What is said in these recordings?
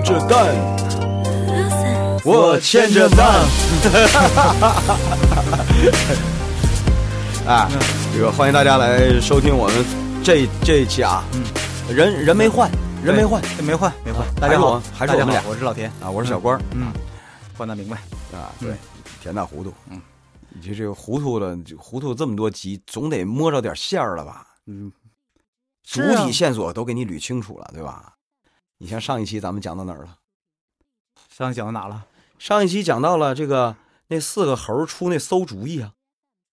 挑着蛋，我牵着蛋。啊，这个欢迎大家来收听我们这这一期啊，人人没换，人没换，没换没换。大家好，还是我们俩，我是老田。啊，我是小官嗯，换的明白。啊，对，田大糊涂，嗯，你这这个糊涂了，糊涂这么多集，总得摸着点线儿了吧？嗯。主体线索都给你捋清楚了，对吧？你像上一期咱们讲到哪儿了？上一期讲到哪了？上一期讲到了这个那四个猴出那馊主意啊！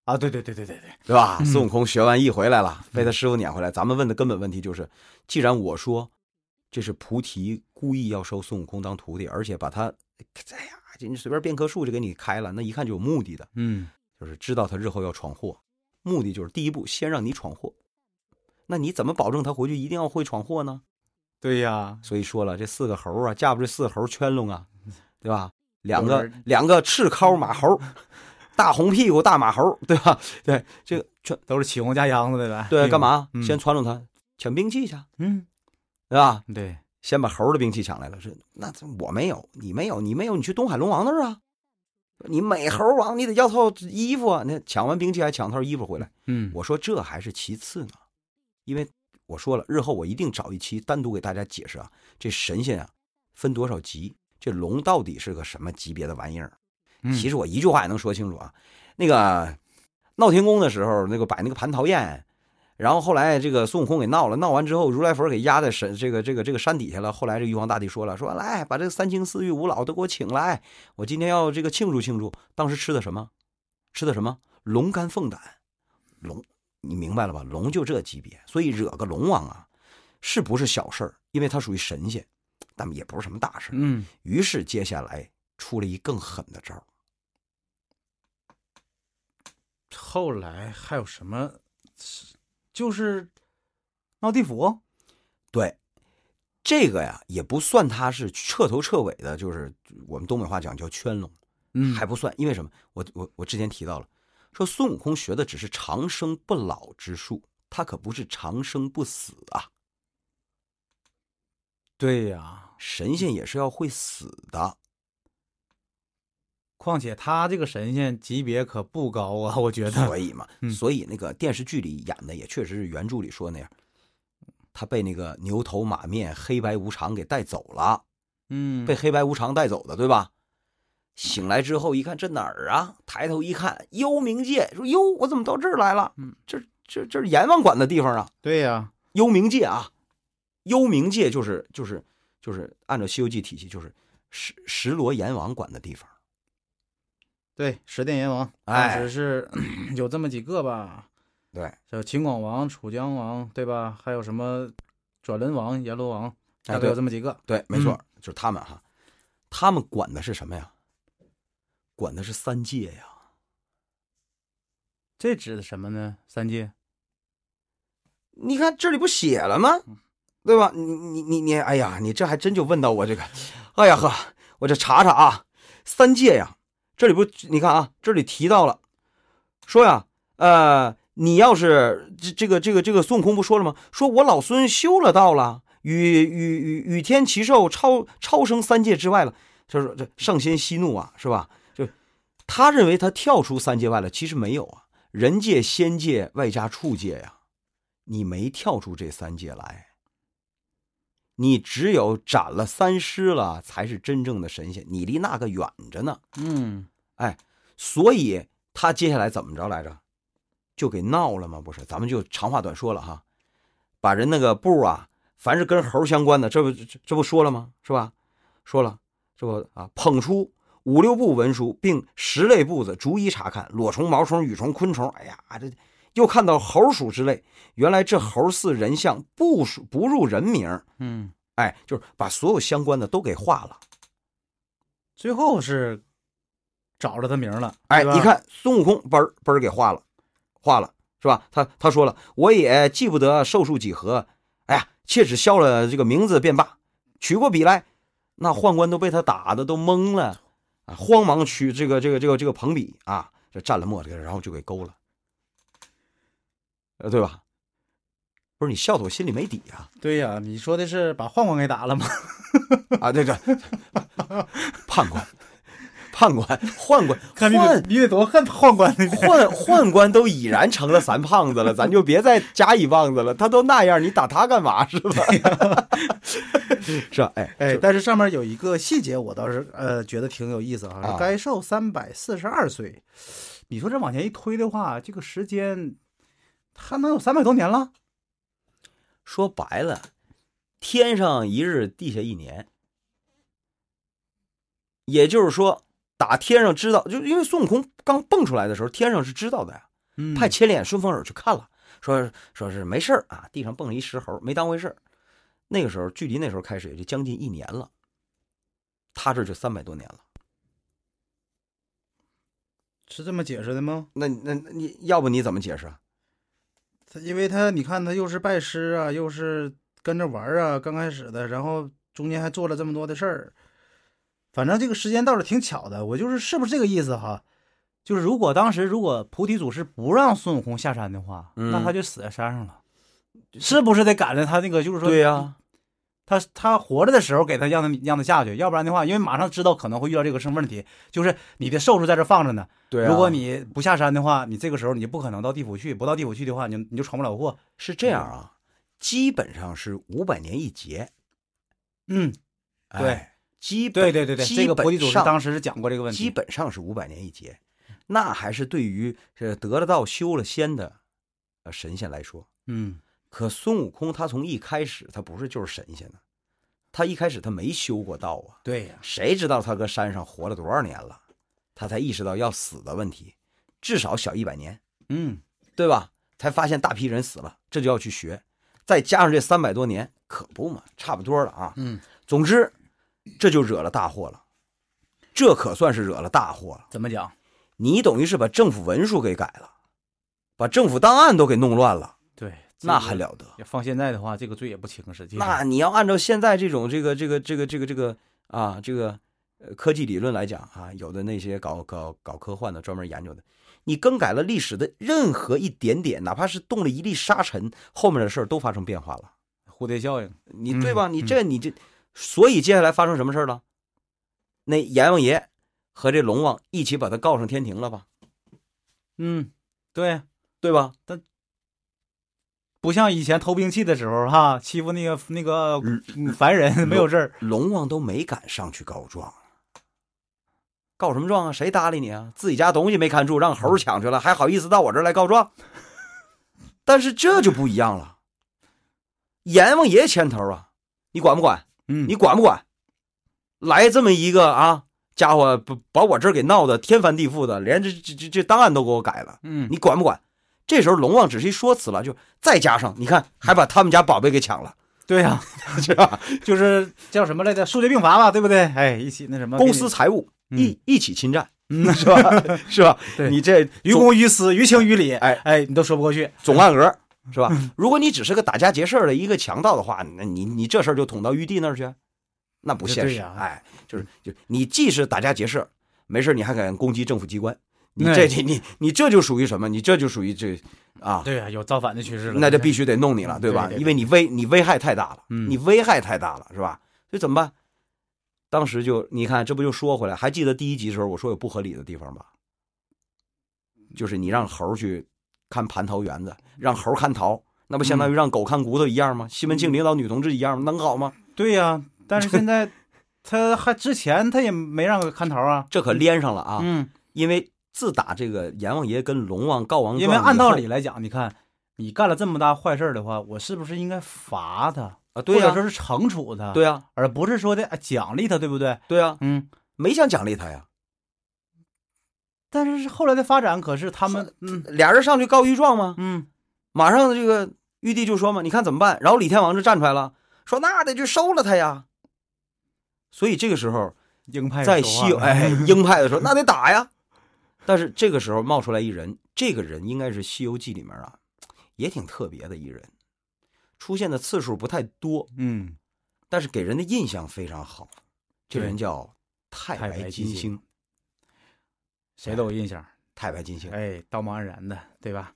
啊，对对对对对对，对吧？孙悟空学完艺回来了，被他师傅撵回来。咱们问的根本问题就是：既然我说这是菩提故意要收孙悟空当徒弟，而且把他，哎呀，你随便变棵树就给你开了，那一看就有目的的。嗯，就是知道他日后要闯祸，目的就是第一步先让你闯祸。那你怎么保证他回去一定要会闯祸呢？对呀，所以说了，这四个猴啊，架不住四猴圈拢啊，对吧？两个两个赤尻马猴，大红屁股大马猴，对吧？对，这个全都是起哄加秧子的呗。对，干嘛？先传拢他抢兵器去，嗯，对吧？对，先把猴的兵器抢来了。是，那我没有，你没有，你没有，你去东海龙王那儿啊。你美猴王，你得要套衣服啊。那抢完兵器还抢套衣服回来。嗯，我说这还是其次呢。因为我说了，日后我一定找一期单独给大家解释啊，这神仙啊分多少级，这龙到底是个什么级别的玩意儿？其实我一句话也能说清楚啊。那个闹天宫的时候，那个摆那个蟠桃宴，然后后来这个孙悟空给闹了，闹完之后，如来佛给压在神这个这个这个山底下了。后来这玉皇大帝说了，说来把这个三清四御五老都给我请来，我今天要这个庆祝庆祝。当时吃的什么？吃的什么？龙肝凤胆，龙。你明白了吧？龙就这级别，所以惹个龙王啊，是不是小事儿？因为他属于神仙，但也不是什么大事嗯。于是接下来出了一更狠的招后来还有什么？就是闹地府。对，这个呀也不算他是彻头彻尾的，就是我们东北话讲叫圈龙，嗯，还不算。因为什么？我我我之前提到了。说孙悟空学的只是长生不老之术，他可不是长生不死啊。对呀，神仙也是要会死的。况且他这个神仙级别可不高啊，我觉得。所以嘛，所以那个电视剧里演的也确实是原著里说那样，他被那个牛头马面黑白无常给带走了。嗯，被黑白无常带走的，对吧？醒来之后一看，这哪儿啊？抬头一看，幽冥界。说：“哟，我怎么到这儿来了？嗯，这这这是阎王管的地方啊。”对呀，幽冥界啊，幽冥界就是就是就是按照《西游记》体系，就是十十罗阎王管的地方。对，十殿阎王，当时是 有这么几个吧？对，叫秦广王、楚江王，对吧？还有什么转轮王、阎罗王，大概有这么几个。对，没错，就是他们哈。他们管的是什么呀？管的是三界呀，这指的什么呢？三界，你看这里不写了吗？对吧？你你你你，哎呀，你这还真就问到我这个，哎呀呵，我这查查啊，三界呀，这里不，你看啊，这里提到了，说呀，呃，你要是这这个这个这个孙悟空不说了吗？说我老孙修了道了，与与与与天齐寿超超生三界之外了，就是这上仙息怒啊，是吧？他认为他跳出三界外了，其实没有啊，人界、仙界外加畜界呀，你没跳出这三界来，你只有斩了三尸了，才是真正的神仙，你离那个远着呢。嗯，哎，所以他接下来怎么着来着，就给闹了吗？不是，咱们就长话短说了哈，把人那个布啊，凡是跟猴相关的，这不这这不说了吗？是吧？说了，这不啊，捧出。五六部文书，并十类簿子，逐一查看裸虫、毛虫、羽虫、昆虫。哎呀，这又看到猴鼠之类。原来这猴似人像，不属不入人名。嗯，哎，就是把所有相关的都给画了。最后是找着他名了。哎，你看孙悟空，嘣儿嘣儿给画了，画了是吧？他他说了，我也记不得寿数几何。哎呀，切只消了这个名字便罢。取过笔来，那宦官都被他打的都懵了。啊！慌忙取这个、这个、这个、这个棚笔啊，这蘸了墨，这个然后就给勾了，呃，对吧？不是你笑的我心里没底啊对呀、你说的是把宦官给打了吗？啊！对对，判官，判官，宦官，看你宦得你得多恨宦官呢！宦宦官都已然成了三胖子了，咱就别再加一棒子了。他都那样，你打他干嘛是吧？是吧？哎哎，但是上面有一个细节，我倒是呃觉得挺有意思啊。啊该寿三百四十二岁，你说这往前一推的话，这个时间他能有三百多年了？说白了，天上一日，地下一年。也就是说，打天上知道，就因为孙悟空刚蹦出来的时候，天上是知道的呀。嗯派千里眼、顺风耳去看了，说说是没事儿啊，地上蹦了一石猴，没当回事儿。那个时候，距离那时候开始也就将近一年了，他这就三百多年了。是这么解释的吗？那那那你要不你怎么解释啊？他因为他你看他又是拜师啊，又是跟着玩儿啊，刚开始的，然后中间还做了这么多的事儿，反正这个时间倒是挺巧的。我就是是不是这个意思哈？就是如果当时如果菩提祖师不让孙悟空下山的话，嗯那他就死在山上了，是不是得赶着他那个就是说对呀、他他活着的时候给他让他让他下去，要不然的话，因为马上知道可能会遇到这个什么问题，就是你的寿数在这放着呢。对啊。如果你不下山的话，你这个时候你就不可能到地府去，不到地府去的话，你你就闯不了祸。是这样啊，基本上是五百年一劫。嗯，哎对，基本对对对对，这个菩提祖师当时是讲过这个问题。基本上是五百年一劫，那还是对于这得了道修了仙的呃神仙来说。嗯可孙悟空他从一开始他不是就是神仙呢，他一开始他没修过道啊，对呀，谁知道他搁山上活了多少年了，他才意识到要死的问题，至少小一百年，嗯对吧？才发现大批人死了，这就要去学，再加上这三百多年，可不嘛，差不多了啊。嗯，总之，这就惹了大祸了，这可算是惹了大祸了。怎么讲？你等于是把政府文书给改了，把政府档案都给弄乱了，对，那还了得？要放现在的话，这个罪也不轻，实际上。那你要按照现在这种这个这个这个这个这个啊这个呃科技理论来讲啊，有的那些搞搞搞科幻的专门研究的，你更改了历史的任何一点点，哪怕是动了一粒沙尘，后面的事儿都发生变化了。蝴蝶效应。你对吧？嗯你这你这，所以接下来发生什么事儿了？那阎王爷和这龙王一起把他告上天庭了吧？嗯，对，对吧？不像以前偷兵器的时候哈，欺负那个那个嗯凡人没有事儿。龙王都没敢上去告状，告什么状啊？谁搭理你啊？自己家东西没看住，让猴抢去了，还好意思到我这儿来告状？但是这就不一样了，阎王爷牵头啊，你管不管？嗯，你管不管？来这么一个啊家伙，把把我这儿给闹得天翻地覆的，连这这这这档案都给我改了，嗯你管不管？这时候龙王只是一说辞了，就再加上你看，还把他们家宝贝给抢了，对呀、是吧？就是叫什么来着？数罪并罚吧，对不对？哎，一起那什么公私财物嗯一一起侵占，嗯是吧？是吧？对你这于公于私，于情于理，哎哎，你都说不过去。总案额是吧？如果你只是个打家劫舍的一个强盗的话，那你你这事儿就捅到玉帝那儿去，那不现实。啊哎，就是就你既是打家劫舍，没事儿你还敢攻击政府机关，你哎这你你你这就属于什么？你这就属于这啊，对啊、有造反的趋势了。那就必须得弄你了，对吧？对对对因为你危你危害太大了，嗯你危害太大了，是吧？所以怎么办？当时就你看，这不就说回来，还记得第一集的时候我说有不合理的地方吧？就是你让猴去看蟠桃园子，让猴看桃，那不相当于让狗看骨头一样吗？西门庆领导女同志一样吗？能好吗？对呀、但是现在他还之前他也没让看桃啊。这可连上了啊！嗯，因为自打这个阎王爷跟龙王告王状，因为按道理来讲，你看你干了这么大坏事儿的话，我是不是应该罚他，啊，对呀、或者说是惩处他？，对呀、而不是说的哎奖励他，对不对？对呀、嗯。没想奖励他呀。但是后来的发展可是他们，嗯俩人上去告御状吗？嗯，马上这个玉帝就说嘛，你看怎么办？然后李天王就站出来了，说那得去收了他呀。所以这个时候，鹰派在西哎 鹰派的时候，那得打呀。但是这个时候冒出来一人，这个人应该是《西游记》里面啊，也挺特别的一人，出现的次数不太多，嗯，但是给人的印象非常好。这人叫太太白金星，谁都有印象。太白金星。哎，道貌岸然的，对吧？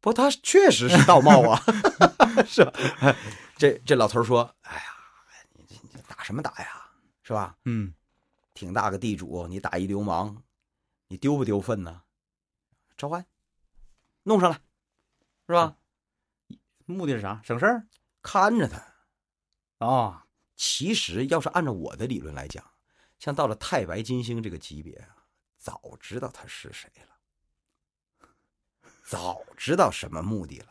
不，他确实是道貌啊，是吧？这这老头说：“哎呀，你你打什么打呀？是吧？嗯，挺大个地主，你打一流氓，你丢不丢份呢？招安，弄上来，是吧？目的是啥？省事儿看着他。哦，其实要是按照我的理论来讲，像到了太白金星这个级别啊，早知道他是谁了，早知道什么目的了，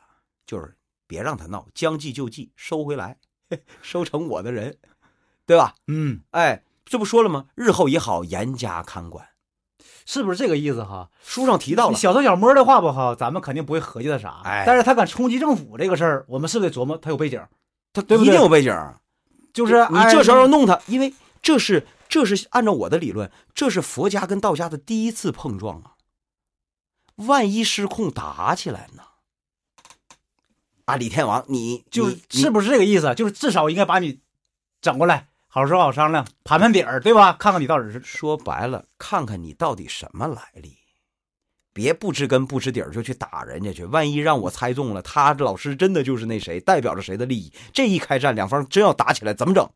就是别让他闹，将计就计，收回来，收成我的人，对吧？嗯，哎，这不说了吗？日后也好严加看管。是不是这个意思哈？书上提到了，小偷小摸的话不好，咱们肯定不会合计他啥。哎但是他敢冲击政府这个事儿，我们是不是得琢磨他有背景？他对不对一定有背景。就是哎你这时候要弄他，因为这是这是按照我的理论，这是佛家跟道家的第一次碰撞啊。万一失控打起来呢？啊，李天王，你就是不是这个意思？就是至少应该把你整过来，好说好商量，盘盘底儿，对吧？看看你到底是说白了，看看你到底什么来历，别不知根不知底儿就去打人家去。万一让我猜中了，他老师真的就是那谁，代表着谁的利益，这一开战，两方真要打起来，怎么整？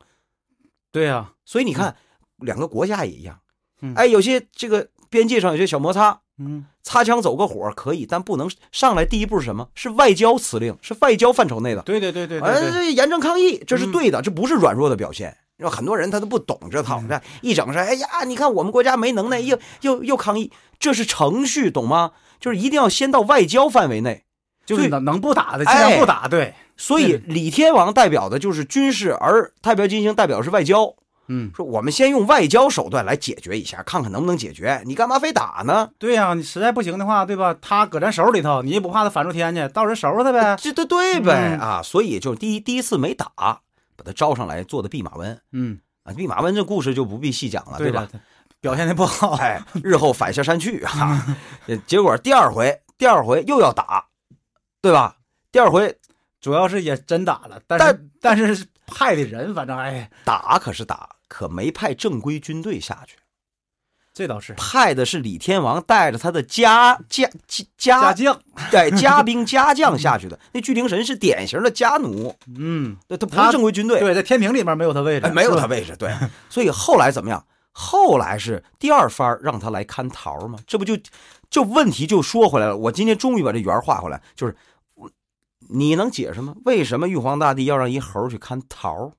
对呀、所以你看，两个国家也一样，嗯哎，有些这个边界上有些小摩擦，嗯，擦枪走个火可以，但不能上来第一步是什么？是外交辞令，是外交范畴内的。对对对对对哎，对，这严正抗议，这是嗯对的，这不是软弱的表现。有很多人他都不懂这套，一整是，哎呀，你看我们国家没能耐，又又又抗议，这是程序，懂吗？就是一定要先到外交范围内。就是能能不打的尽量不打，对，所以李天王代表的就是军事，而太白金星代表的是外交。嗯，说我们先用外交手段来解决一下，看看能不能解决。你干嘛非打呢？对呀、你实在不行的话，对吧？他搁咱手里头，你也不怕他反出天去，到时候收拾他呗。这对对呗、嗯啊！所以就是第一第一次没打，把他招上来做的弼马温嗯，啊。弼马温这故事就不必细讲了，对吧？的？表现的不好，哎，日后反下山去啊！呃结果第二回，第二回又要打，对吧？第二回主要是也真打了，但是但是派的人，反正哎，打可是打，可没派正规军队下去，这倒是派的是李天王带着他的家家家将，对家兵家将下去的。那巨灵神是典型的家奴，嗯，对他不是正规军队，对，在天平里面没有他位置，哎，没有他位置，对，所以后来怎么样？后来是第二番让他来看桃吗？这不就就问题就说回来了。我今天终于把这圆画回来，就是我你能解释吗？为什么玉皇大帝要让一猴去看桃？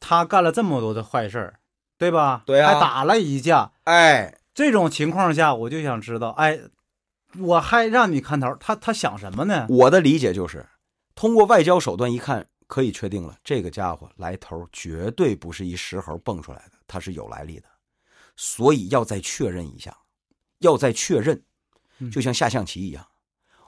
他干了这么多的坏事儿，对吧？对啊还打了一架。哎，这种情况下，我就想知道，哎，我还让你看头，他他想什么呢？我的理解就是，通过外交手段一看，可以确定了，这个家伙来头绝对不是一石猴蹦出来的，他是有来历的，所以要再确认一下，要再确认，嗯就像下象棋一样，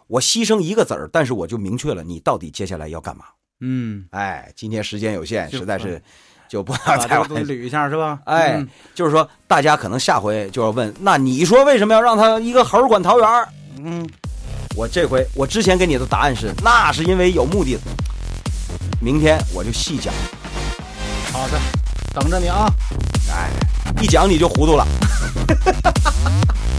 我牺牲一个子儿，但是我就明确了你到底接下来要干嘛。嗯，哎，今天时间有限，实在是就不把能这再捋一下是吧？哎嗯，就是说，大家可能下回就要问，那你说为什么要让他一个猴儿管桃园？嗯，我这回我之前给你的答案是，那是因为有目的的。明天我就细讲，好的，等着你啊。哎，一讲你就糊涂了。